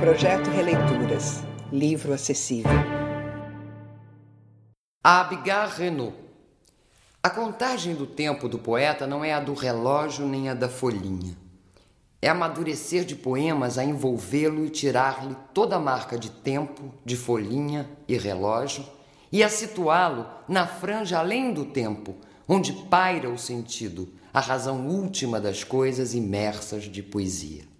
Projeto Releituras. Livro acessível. A Abigail Renault. A contagem do tempo do poeta não é a do relógio nem a da folhinha. É amadurecer de poemas a envolvê-lo e tirar-lhe toda a marca de tempo, de folhinha e relógio, e a situá-lo na franja além do tempo, onde paira o sentido, a razão última das coisas imersas de poesia.